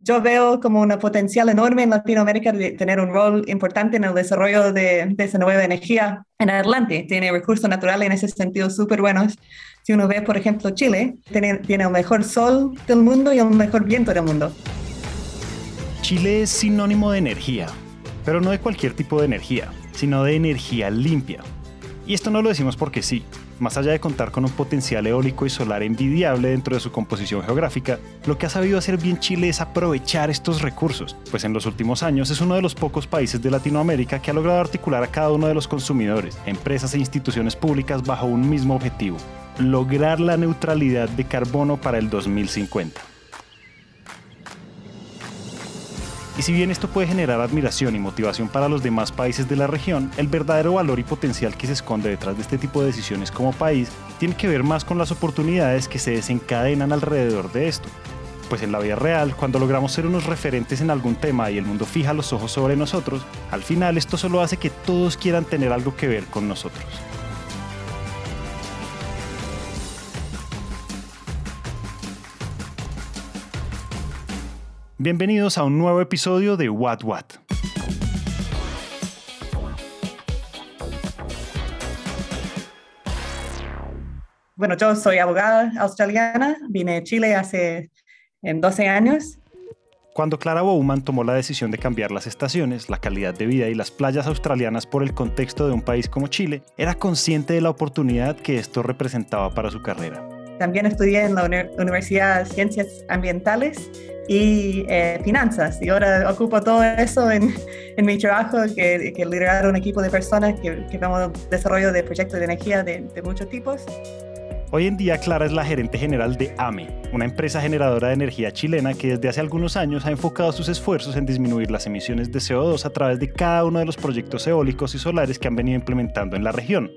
yo veo como una potencial enorme en Latinoamérica de tener un rol importante en el desarrollo de, esa nueva energía en adelante. Tiene recursos naturales en ese sentido súper buenos. Si uno ve, por ejemplo, Chile, tiene, tiene el mejor sol del mundo y el mejor viento del mundo. Chile es sinónimo de energía, pero no de cualquier tipo de energía, sino de energía limpia. Y esto no lo decimos porque sí. Más allá de contar con un potencial eólico y solar envidiable dentro de su composición geográfica, lo que ha sabido hacer bien Chile es aprovechar estos recursos, pues en los últimos años es uno de los pocos países de Latinoamérica que ha logrado articular a cada uno de los consumidores, empresas e instituciones públicas bajo un mismo objetivo, lograr la neutralidad de carbono para el 2050. Y si bien esto puede generar admiración y motivación para los demás países de la región, el verdadero valor y potencial que se esconde detrás de este tipo de decisiones como país tiene que ver más con las oportunidades que se desencadenan alrededor de esto. Pues en la vida real, cuando logramos ser unos referentes en algún tema y el mundo fija los ojos sobre nosotros, al final esto solo hace que todos quieran tener algo que ver con nosotros. Bienvenidos a un nuevo episodio de What What. Bueno, yo soy abogada australiana, vine de Chile hace 12 años. Cuando Clara Bowman tomó la decisión de cambiar las estaciones, la calidad de vida y las playas australianas por el contexto de un país como Chile, era consciente de la oportunidad que esto representaba para su carrera. También estudié en la Universidad de Ciencias Ambientales y eh, finanzas. Y ahora ocupo todo eso en, en mi trabajo, que, que, liderar un equipo de personas que, que vamos desarrollo de proyectos de energía de, de, muchos tipos. Hoy en día Clara es la gerente general de AME, una empresa generadora de energía chilena que desde hace algunos años ha enfocado sus esfuerzos en disminuir las emisiones de CO2 a través de cada uno de los proyectos eólicos y solares que han venido implementando en la región.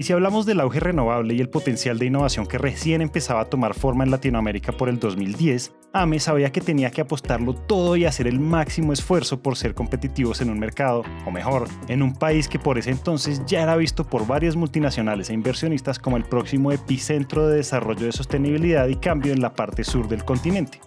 Y si hablamos del auge renovable y el potencial de innovación que recién empezaba a tomar forma en Latinoamérica por el 2010, AME sabía que tenía que apostarlo todo y hacer el máximo esfuerzo por ser competitivos en un mercado, o mejor, en un país que por ese entonces ya era visto por varias multinacionales e inversionistas como el próximo epicentro de desarrollo de sostenibilidad y cambio en la parte sur del continente.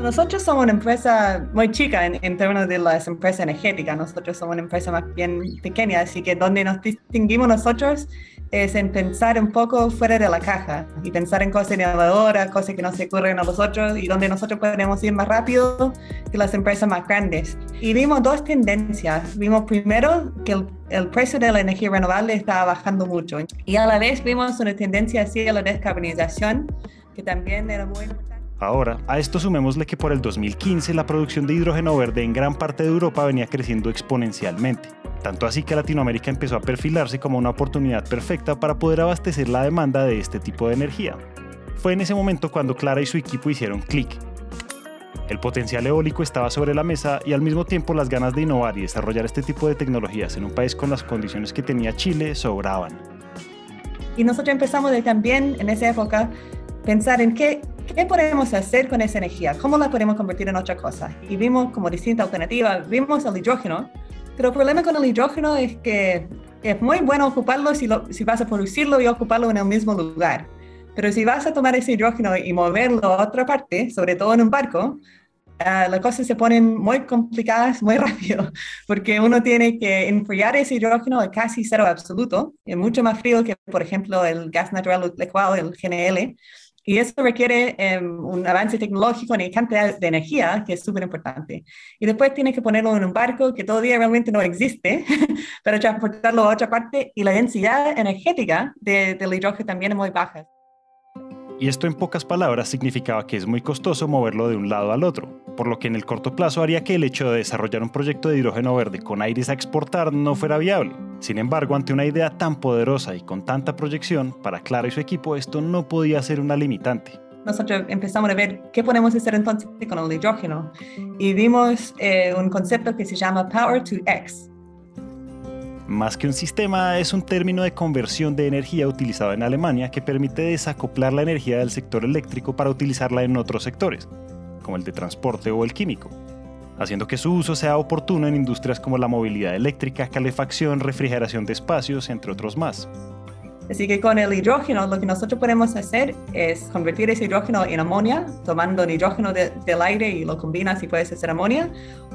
Nosotros somos una empresa muy chica en, términos de las empresas energéticas. Nosotros somos una empresa más bien pequeña, así que donde nos distinguimos nosotros es en pensar un poco fuera de la caja y pensar en cosas innovadoras, cosas que no se ocurren a nosotros y donde nosotros podemos ir más rápido que las empresas más grandes. Y vimos dos tendencias. Vimos primero que el, el precio de la energía renovable estaba bajando mucho y a la vez vimos una tendencia hacia la descarbonización que también era muy importante Ahora, a esto sumémosle que por el 2015 la producción de hidrógeno verde en gran parte de Europa venía creciendo exponencialmente, tanto así que Latinoamérica empezó a perfilarse como una oportunidad perfecta para poder abastecer la demanda de este tipo de energía. Fue en ese momento cuando Clara y su equipo hicieron clic. El potencial eólico estaba sobre la mesa y al mismo tiempo las ganas de innovar y desarrollar este tipo de tecnologías en un país con las condiciones que tenía Chile sobraban. Y nosotros empezamos de también en esa época pensar en qué, qué podemos hacer con esa energía, cómo la podemos convertir en otra cosa. Y vimos como distintas alternativas, vimos el hidrógeno, pero el problema con el hidrógeno es que es muy bueno ocuparlo si, lo, si vas a producirlo y ocuparlo en el mismo lugar. Pero si vas a tomar ese hidrógeno y moverlo a otra parte, sobre todo en un barco, uh, las cosas se ponen muy complicadas muy rápido, porque uno tiene que enfriar ese hidrógeno a casi cero absoluto, es mucho más frío que, por ejemplo, el gas natural licuado, el GNL, y eso requiere um, un avance tecnológico en cantidad de energía, que es súper importante. Y después tiene que ponerlo en un barco que todavía realmente no existe, para transportarlo a otra parte. Y la densidad energética de, del hidrógeno también es muy baja. Y esto en pocas palabras significaba que es muy costoso moverlo de un lado al otro, por lo que en el corto plazo haría que el hecho de desarrollar un proyecto de hidrógeno verde con aires a exportar no fuera viable. Sin embargo, ante una idea tan poderosa y con tanta proyección, para Clara y su equipo esto no podía ser una limitante. Nosotros empezamos a ver qué podemos hacer entonces con el hidrógeno. Y vimos eh, un concepto que se llama Power to X, más que un sistema, es un término de conversión de energía utilizado en Alemania que permite desacoplar la energía del sector eléctrico para utilizarla en otros sectores, como el de transporte o el químico, haciendo que su uso sea oportuno en industrias como la movilidad eléctrica, calefacción, refrigeración de espacios, entre otros más. Así que con el hidrógeno lo que nosotros podemos hacer es convertir ese hidrógeno en amonía, tomando nitrógeno del aire y lo combinas y puedes hacer amonía.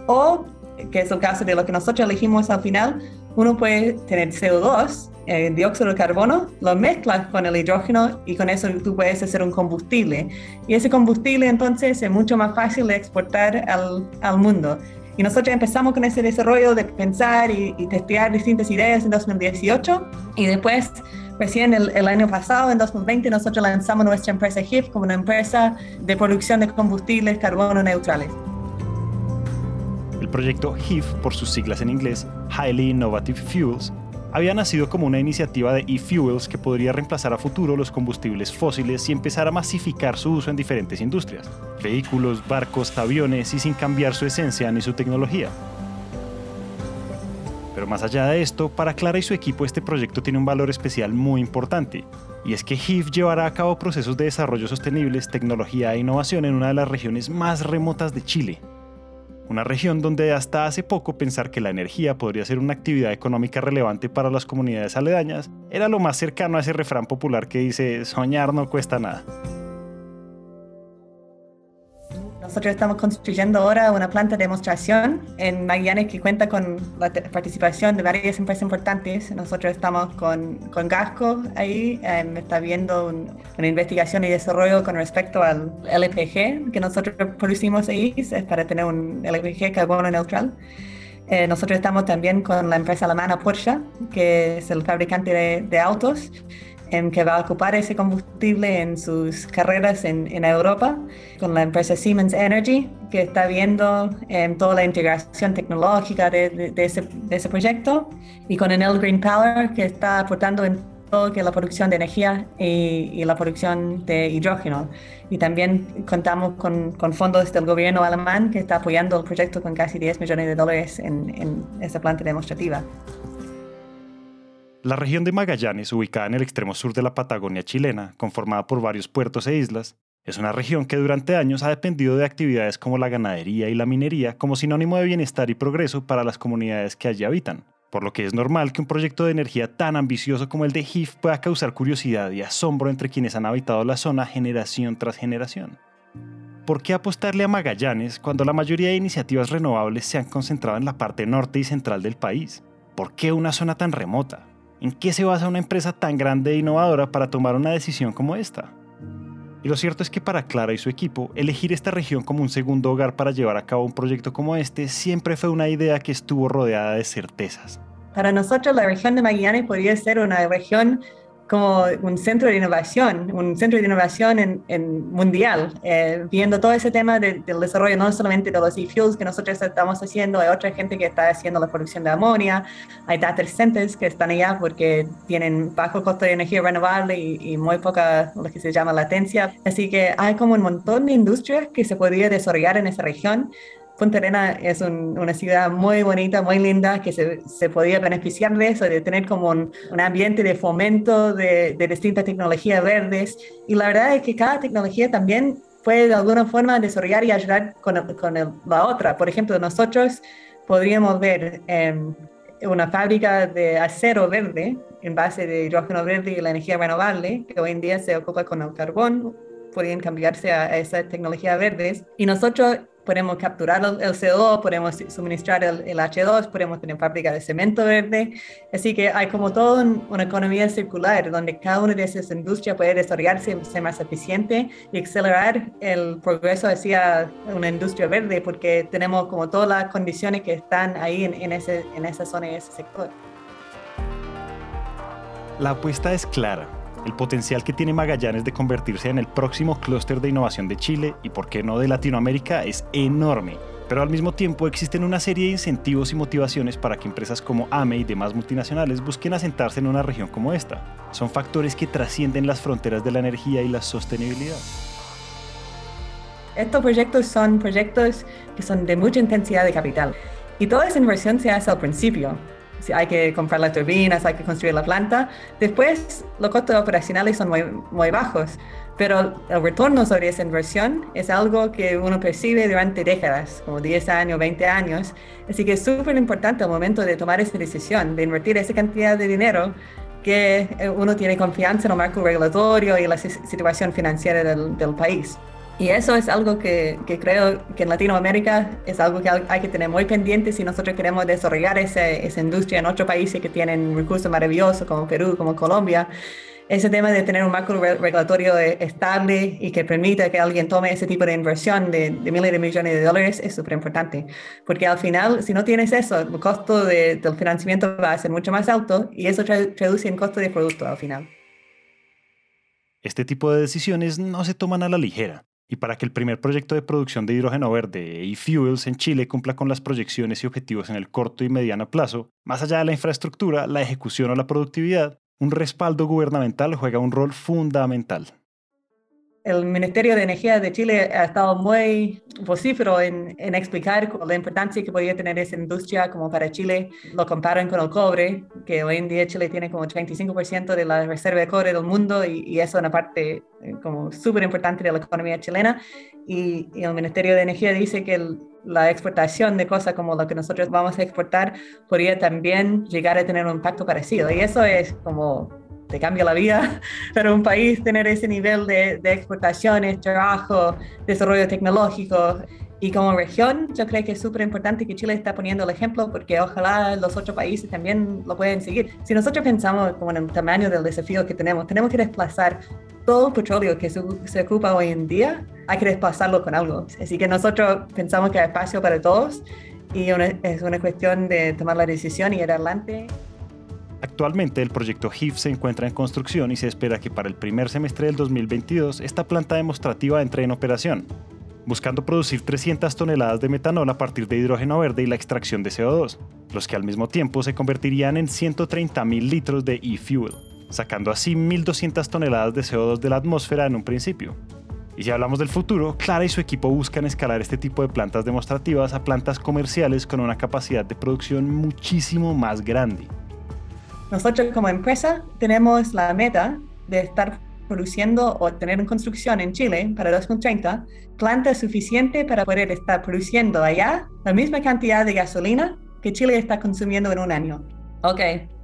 O, que es el caso de lo que nosotros elegimos al final, uno puede tener CO2, eh, dióxido de carbono, lo mezclas con el hidrógeno y con eso tú puedes hacer un combustible. Y ese combustible entonces es mucho más fácil de exportar al, al mundo. Y nosotros empezamos con ese desarrollo de pensar y, y testear distintas ideas en 2018 y después Recién el, el, año pasado, en 2020, nosotros lanzamos nuestra empresa HIF como una empresa de producción de combustibles carbono neutrales. Proyecto HIF, por sus siglas en inglés, Highly Innovative Fuels, había nacido como una iniciativa de e-fuels que podría reemplazar a futuro los combustibles fósiles y empezar a masificar su uso en diferentes industrias, vehículos, barcos, aviones y sin cambiar su esencia ni su tecnología. Pero más allá de esto, para Clara y su equipo este proyecto tiene un valor especial muy importante, y es que HIF llevará a cabo procesos de desarrollo sostenibles, tecnología e innovación en una de las regiones más remotas de Chile. Una región donde hasta hace poco pensar que la energía podría ser una actividad económica relevante para las comunidades aledañas era lo más cercano a ese refrán popular que dice soñar no cuesta nada. Nosotros estamos construyendo ahora una planta de demostración en Magallanes que cuenta con la participación de varias empresas importantes. Nosotros estamos con, con Gasco ahí, eh, está viendo una investigación y desarrollo con respecto al LPG que nosotros producimos ahí, para tener un LPG carbono neutral. Eh, nosotros estamos también con la empresa alemana Porsche, que es el fabricante de, de autos que va a ocupar ese combustible en sus carreras en, en Europa, con la empresa Siemens Energy, que está viendo em, toda la integración tecnológica de, de, ese, de, ese, proyecto, y con Enel Green Power, que está aportando en todo que la producción de energía y, y, la producción de hidrógeno. Y también contamos con, con, fondos del gobierno alemán, que está apoyando el proyecto con casi 10 millones de dólares en, en esa planta demostrativa. La región de Magallanes, ubicada en el extremo sur de la Patagonia chilena, conformada por varios puertos e islas, es una región que durante años ha dependido de actividades como la ganadería y la minería como sinónimo de bienestar y progreso para las comunidades que allí habitan, por lo que es normal que un proyecto de energía tan ambicioso como el de HIF pueda causar curiosidad y asombro entre quienes han habitado la zona generación tras generación. ¿Por qué apostarle a Magallanes cuando la mayoría de iniciativas renovables se han concentrado en la parte norte y central del país? ¿Por qué una zona tan remota? ¿En qué se basa una empresa tan grande e innovadora para tomar una decisión como esta? Y lo cierto es que para Clara y su equipo, elegir esta región como un segundo hogar para llevar a cabo un proyecto como este siempre fue una idea que estuvo rodeada de certezas. Para nosotros la región de Magallanes podría ser una región como un centro de innovación, un centro de innovación en, mundial, eh, viendo todo ese tema de, del desarrollo no solamente de los e-fuels que nosotros estamos haciendo, hay otra gente que está haciendo la producción de amonia, hay data centers que están allá porque tienen bajo costo de energía renovable y, y, muy poca, lo que se llama latencia. Así que hay como un montón de industrias que se podría desarrollar en esa región Punta Arena es una ciudad muy bonita, muy linda, que se, se podía beneficiar de eso, de tener como un, un ambiente de fomento de, de, distintas tecnologías verdes. Y la verdad es que cada tecnología también puede de alguna forma desarrollar y ayudar con, con el, la otra. Por ejemplo, nosotros podríamos ver eh, una fábrica de acero verde en base de hidrógeno verde y la energía renovable, que hoy en día se ocupa con el carbón, podrían cambiarse a, a esa tecnología verdes. Y nosotros podemos capturar el, CO2, podemos suministrar el, el, H2, podemos tener fábrica de cemento verde. Así que hay como toda una economía circular donde cada una de esas industrias puede desarrollarse, ser más eficiente y acelerar el progreso hacia una industria verde porque tenemos como todas las condiciones que están ahí en, en, ese, en esa zona y ese sector. La apuesta es clara el potencial que tiene Magallanes de convertirse en el próximo clúster de innovación de Chile y por qué no de Latinoamérica es enorme. Pero al mismo tiempo existen una serie de incentivos y motivaciones para que empresas como AME y demás multinacionales busquen asentarse en una región como esta. Son factores que trascienden las fronteras de la energía y la sostenibilidad. Estos proyectos son proyectos que son de mucha intensidad de capital y toda esa inversión se hace al principio hay que comprar las turbinas, hay que construir la planta. Después, los costos operacionales son muy, muy bajos, pero el retorno sobre esa inversión es algo que uno percibe durante décadas, como 10 años, 20 años. Así que es súper importante al momento de tomar esa decisión, de invertir esa cantidad de dinero, que eh, uno tiene confianza en el marco regulatorio y la situación financiera del, del país. Y eso es algo que, creo que en Latinoamérica es algo que hay que tener muy pendiente si nosotros queremos desarrollar esa industria en otros países que tienen recursos maravillosos como Perú, como Colombia ese tema de tener un marco regulatorio estable y que permita que alguien tome ese tipo de inversión de, miles de millones de dólares es súper importante. Porque al final, si no tienes eso, el costo del financiamiento va a ser mucho más alto y eso reduce el costo de producto al final. Este tipo de decisiones no se toman a la ligera. Y para que el primer proyecto de producción de hidrógeno verde, e-Fuels, en Chile cumpla con las proyecciones y objetivos en el corto y mediano plazo, más allá de la infraestructura, la ejecución o la productividad, un respaldo gubernamental juega un rol fundamental el Ministerio de Energía de Chile ha estado muy vocífero en, explicar la importancia que podía tener esa industria como para Chile. Lo comparan con el cobre, que hoy en día Chile tiene como 35% de la reserva de cobre del mundo y, y eso es una parte eh, como súper importante de la economía chilena. Y, el Ministerio de Energía dice que la exportación de cosas como lo que nosotros vamos a exportar podría también llegar a tener un impacto parecido. Y eso es como te cambia la vida para un país tener ese nivel de, de exportaciones, trabajo, desarrollo tecnológico. Y como región, yo creo que es súper importante que Chile está poniendo el ejemplo porque ojalá los otros países también lo puedan seguir. Si nosotros pensamos como en el tamaño del desafío que tenemos, tenemos que desplazar todo el petróleo que se, ocupa hoy en día, hay que desplazarlo con algo. Así que nosotros pensamos que hay espacio para todos y es una cuestión de tomar la decisión y ir adelante. Actualmente el proyecto HIF se encuentra en construcción y se espera que para el primer semestre del 2022 esta planta demostrativa entre en operación, buscando producir 300 toneladas de metanol a partir de hidrógeno verde y la extracción de CO2, los que al mismo tiempo se convertirían en 130.000 litros de e-fuel, sacando así 1.200 toneladas de CO2 de la atmósfera en un principio. Y si hablamos del futuro, Clara y su equipo buscan escalar este tipo de plantas demostrativas a plantas comerciales con una capacidad de producción muchísimo más grande. Nosotros como empresa tenemos la meta de estar produciendo o tener en construcción en Chile para 2030 plantas suficientes para poder estar produciendo allá la misma cantidad de gasolina que Chile está consumiendo en un año. Ok,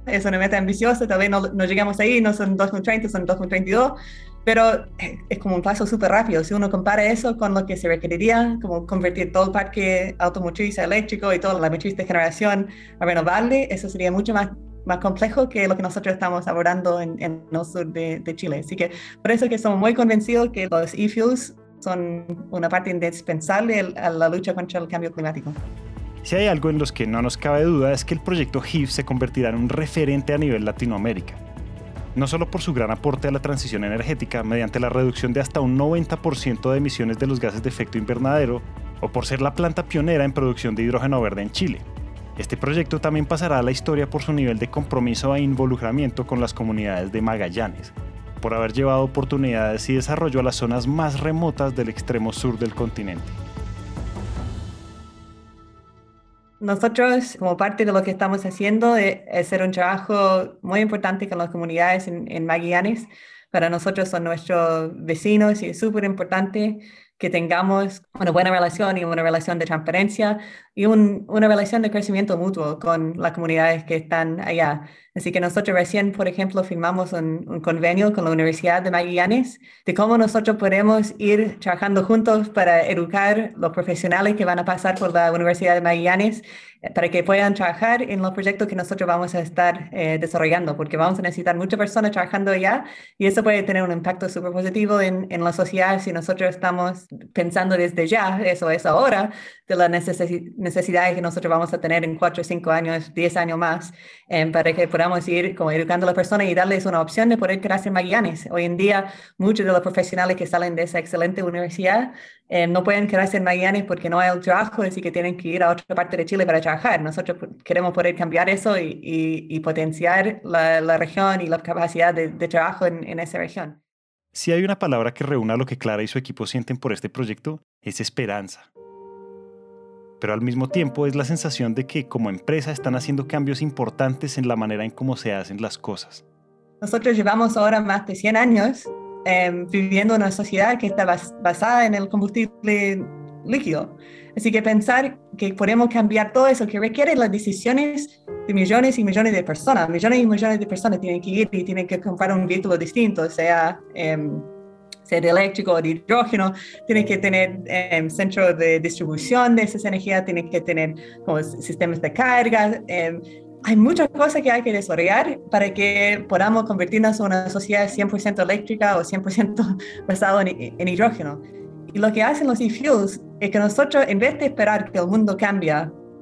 es una meta ambiciosa, tal vez no, no llegamos ahí, no son 2030, son 2022, pero es como un paso súper rápido. Si uno compara eso con lo que se requeriría, como convertir todo el parque automotriz a eléctrico y toda la matriz de generación a renovable, eso sería mucho más más complejo que lo que nosotros estamos abordando en, en el sur de, de, Chile. Así que por eso que somos muy convencidos que los e-fuels son una parte indispensable a la lucha contra el cambio climático. Si hay algo en los que no nos cabe duda es que el proyecto HIF se convertirá en un referente a nivel Latinoamérica. No solo por su gran aporte a la transición energética mediante la reducción de hasta un 90% de emisiones de los gases de efecto invernadero, o por ser la planta pionera en producción de hidrógeno verde en Chile, este proyecto también pasará a la historia por su nivel de compromiso e involucramiento con las comunidades de Magallanes, por haber llevado oportunidades y desarrollo a las zonas más remotas del extremo sur del continente. Nosotros, como parte de lo que estamos haciendo, es hacer un trabajo muy importante con las comunidades en, en Magallanes. Para nosotros son nuestros vecinos y es súper importante que tengamos una buena relación y una relación de transparencia y una relación de crecimiento mutuo con las comunidades que están allá. Así que nosotros recién, por ejemplo, firmamos un, convenio con la Universidad de Magallanes de cómo nosotros podemos ir trabajando juntos para educar los profesionales que van a pasar por la Universidad de Magallanes para que puedan trabajar en los proyectos que nosotros vamos a estar eh, desarrollando, porque vamos a necesitar muchas personas trabajando allá y eso puede tener un impacto súper positivo en, en, la sociedad si nosotros estamos pensando desde ya, eso es ahora, de las necesidades que nosotros vamos a tener en cuatro, cinco años, diez años más, eh, para que podamos ir como educando a las personas y darles una opción de poder quedarse en Magallanes. Hoy en día, muchos de los profesionales que salen de esa excelente universidad eh, no pueden quedarse en Magallanes porque no hay el trabajo, así que tienen que ir a otra parte de Chile para trabajar. Nosotros queremos poder cambiar eso y, potenciar la, la, región y la capacidad de, trabajo en esa región. Si hay una palabra que reúna lo que Clara y su equipo sienten por este proyecto, es esperanza. Pero al mismo tiempo es la sensación de que como empresa están haciendo cambios importantes en la manera en cómo se hacen las cosas. Nosotros llevamos ahora más de 100 años Em, viviendo en una sociedad que está basada en el combustible líquido. Así que pensar que podemos cambiar todo eso que requiere las decisiones de millones y millones de personas. Millones y millones de personas tienen que ir y tienen que comprar un vehículo distinto, sea, eh, sea de eléctrico o de hidrógeno, tienen que tener eh, centro de distribución de esas energías, tienen que tener como, sistemas de carga. Eh, hay muchas cosas que hay que desarrollar para que podamos convertirnos en una sociedad 100% eléctrica o 100% basada en, en, hidrógeno. Y lo que hacen los e-fuels es que nosotros, en vez de esperar que el mundo cambie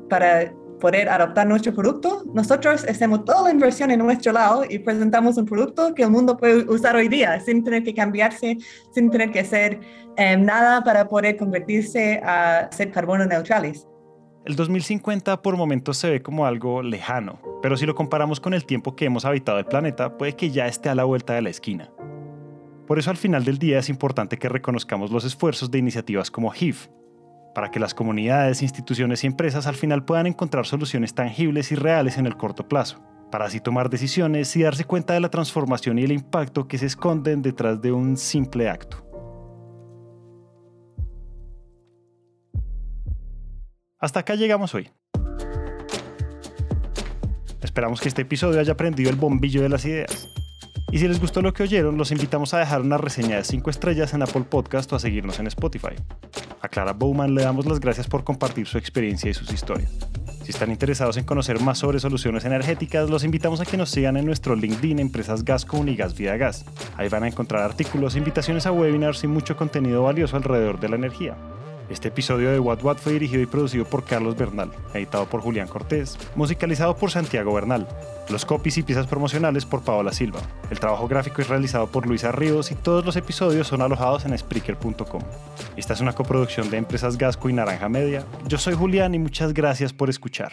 para poder adoptar nuestro producto, nosotros hacemos toda la inversión en nuestro lado y presentamos un producto que el mundo puede usar hoy día sin tener que cambiarse, sin tener que hacer eh, nada para poder convertirse a ser carbono neutrales. El 2050 por momentos se ve como algo lejano, pero si lo comparamos con el tiempo que hemos habitado el planeta, puede que ya esté a la vuelta de la esquina. Por eso al final del día es importante que reconozcamos los esfuerzos de iniciativas como HIF, para que las comunidades, instituciones y empresas al final puedan encontrar soluciones tangibles y reales en el corto plazo, para así tomar decisiones y darse cuenta de la transformación y el impacto que se esconden detrás de un simple acto. Hasta acá llegamos hoy. Esperamos que este episodio haya prendido el bombillo de las ideas. Y si les gustó lo que oyeron, los invitamos a dejar una reseña de 5 estrellas en Apple Podcast o a seguirnos en Spotify. A Clara Bowman le damos las gracias por compartir su experiencia y sus historias. Si están interesados en conocer más sobre soluciones energéticas, los invitamos a que nos sigan en nuestro LinkedIn Empresas Gascon y Gas Vida Gas. Ahí van a encontrar artículos, invitaciones a webinars y mucho contenido valioso alrededor de la energía. Este episodio de What What fue dirigido y producido por Carlos Bernal, editado por Julián Cortés, musicalizado por Santiago Bernal, los copies y piezas promocionales por Paola Silva. El trabajo gráfico es realizado por Luisa Ríos y todos los episodios son alojados en Spreaker.com. Esta es una coproducción de Empresas Gasco y Naranja Media. Yo soy Julián y muchas gracias por escuchar.